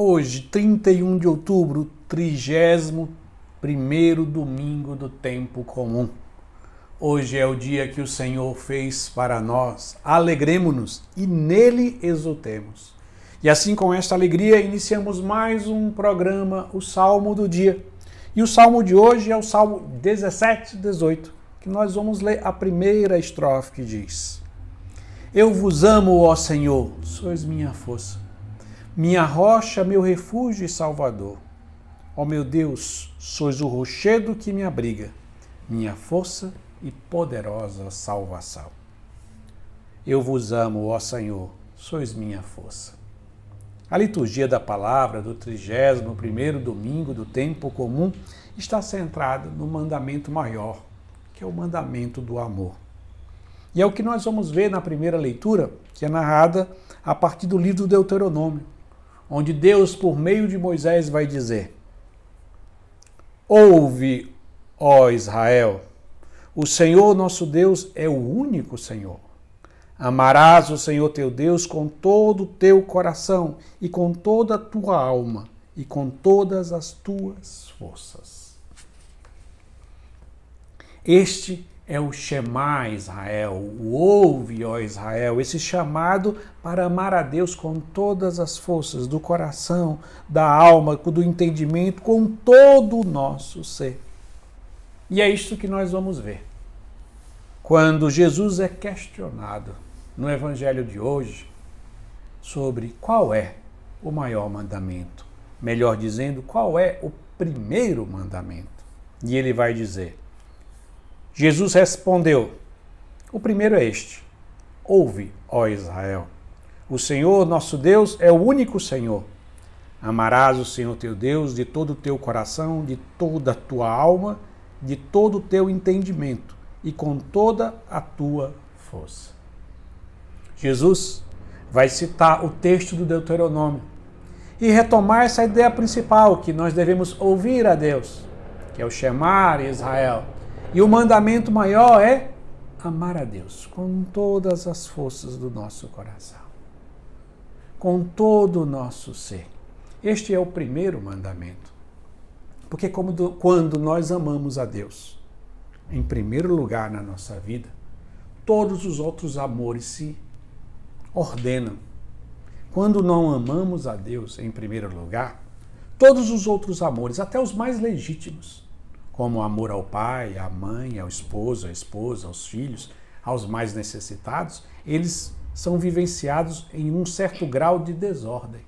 Hoje, 31 de outubro, 31 domingo do tempo comum. Hoje é o dia que o Senhor fez para nós. Alegremos-nos e nele exultemos. E assim, com esta alegria, iniciamos mais um programa, o Salmo do Dia. E o salmo de hoje é o Salmo 17, 18, que nós vamos ler a primeira estrofe que diz: Eu vos amo, ó Senhor, sois minha força minha rocha, meu refúgio e salvador. Ó meu Deus, sois o rochedo que me abriga, minha força e poderosa salvação. Eu vos amo, ó Senhor, sois minha força. A liturgia da palavra do 31º domingo do tempo comum está centrada no mandamento maior, que é o mandamento do amor. E é o que nós vamos ver na primeira leitura, que é narrada a partir do livro do Deuteronômio, onde Deus, por meio de Moisés, vai dizer: Ouve, ó Israel, o Senhor nosso Deus é o único Senhor. Amarás o Senhor teu Deus com todo o teu coração e com toda a tua alma e com todas as tuas forças. Este é o Shema Israel, o ouve, ó Israel, esse chamado para amar a Deus com todas as forças do coração, da alma, do entendimento, com todo o nosso ser. E é isto que nós vamos ver. Quando Jesus é questionado no evangelho de hoje sobre qual é o maior mandamento, melhor dizendo, qual é o primeiro mandamento. E ele vai dizer: Jesus respondeu: O primeiro é este: Ouve, ó Israel. O Senhor nosso Deus é o único Senhor. Amarás o Senhor teu Deus de todo o teu coração, de toda a tua alma, de todo o teu entendimento e com toda a tua força. Jesus vai citar o texto do Deuteronômio e retomar essa ideia principal que nós devemos ouvir a Deus, que é o chamar Israel e o mandamento maior é amar a Deus com todas as forças do nosso coração, com todo o nosso ser. Este é o primeiro mandamento. Porque como do, quando nós amamos a Deus, em primeiro lugar na nossa vida, todos os outros amores se ordenam. Quando não amamos a Deus em primeiro lugar, todos os outros amores, até os mais legítimos, como o amor ao pai, à mãe, ao esposo, à esposa, aos filhos, aos mais necessitados, eles são vivenciados em um certo grau de desordem.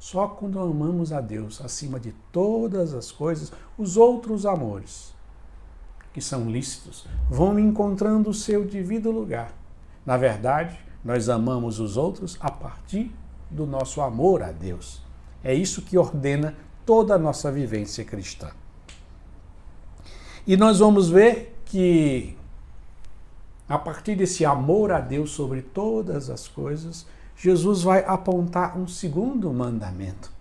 Só quando amamos a Deus acima de todas as coisas, os outros amores, que são lícitos, vão encontrando o seu devido lugar. Na verdade, nós amamos os outros a partir do nosso amor a Deus. É isso que ordena toda a nossa vivência cristã. E nós vamos ver que, a partir desse amor a Deus sobre todas as coisas, Jesus vai apontar um segundo mandamento,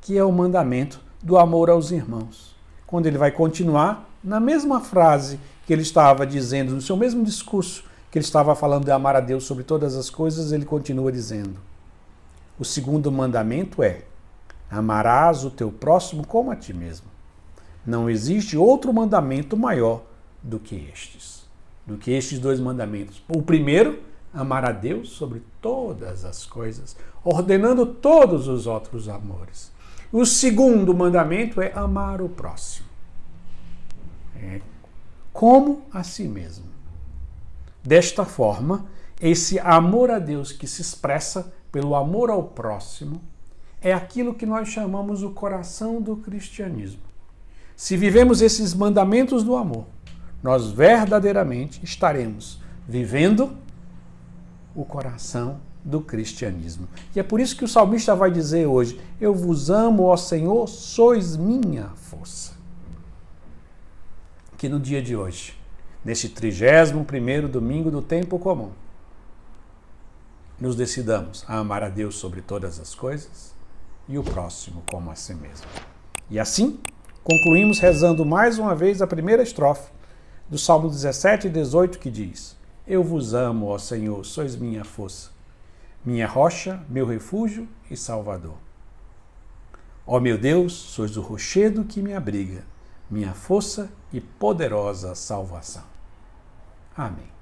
que é o mandamento do amor aos irmãos. Quando ele vai continuar na mesma frase que ele estava dizendo, no seu mesmo discurso, que ele estava falando de amar a Deus sobre todas as coisas, ele continua dizendo: O segundo mandamento é: amarás o teu próximo como a ti mesmo. Não existe outro mandamento maior do que estes, do que estes dois mandamentos. O primeiro, amar a Deus sobre todas as coisas, ordenando todos os outros amores. O segundo mandamento é amar o próximo, é, como a si mesmo. Desta forma, esse amor a Deus que se expressa pelo amor ao próximo é aquilo que nós chamamos o coração do cristianismo. Se vivemos esses mandamentos do amor, nós verdadeiramente estaremos vivendo o coração do cristianismo. E é por isso que o salmista vai dizer hoje: Eu vos amo, ó Senhor, sois minha força. Que no dia de hoje, neste 31 domingo do tempo comum, nos decidamos a amar a Deus sobre todas as coisas e o próximo como a si mesmo. E assim, concluímos rezando mais uma vez a primeira estrofe do Salmo 17 e 18 que diz: Eu vos amo, ó Senhor, sois minha força, minha rocha, meu refúgio e salvador. Ó meu Deus, sois o rochedo que me abriga, minha força e poderosa salvação. Amém.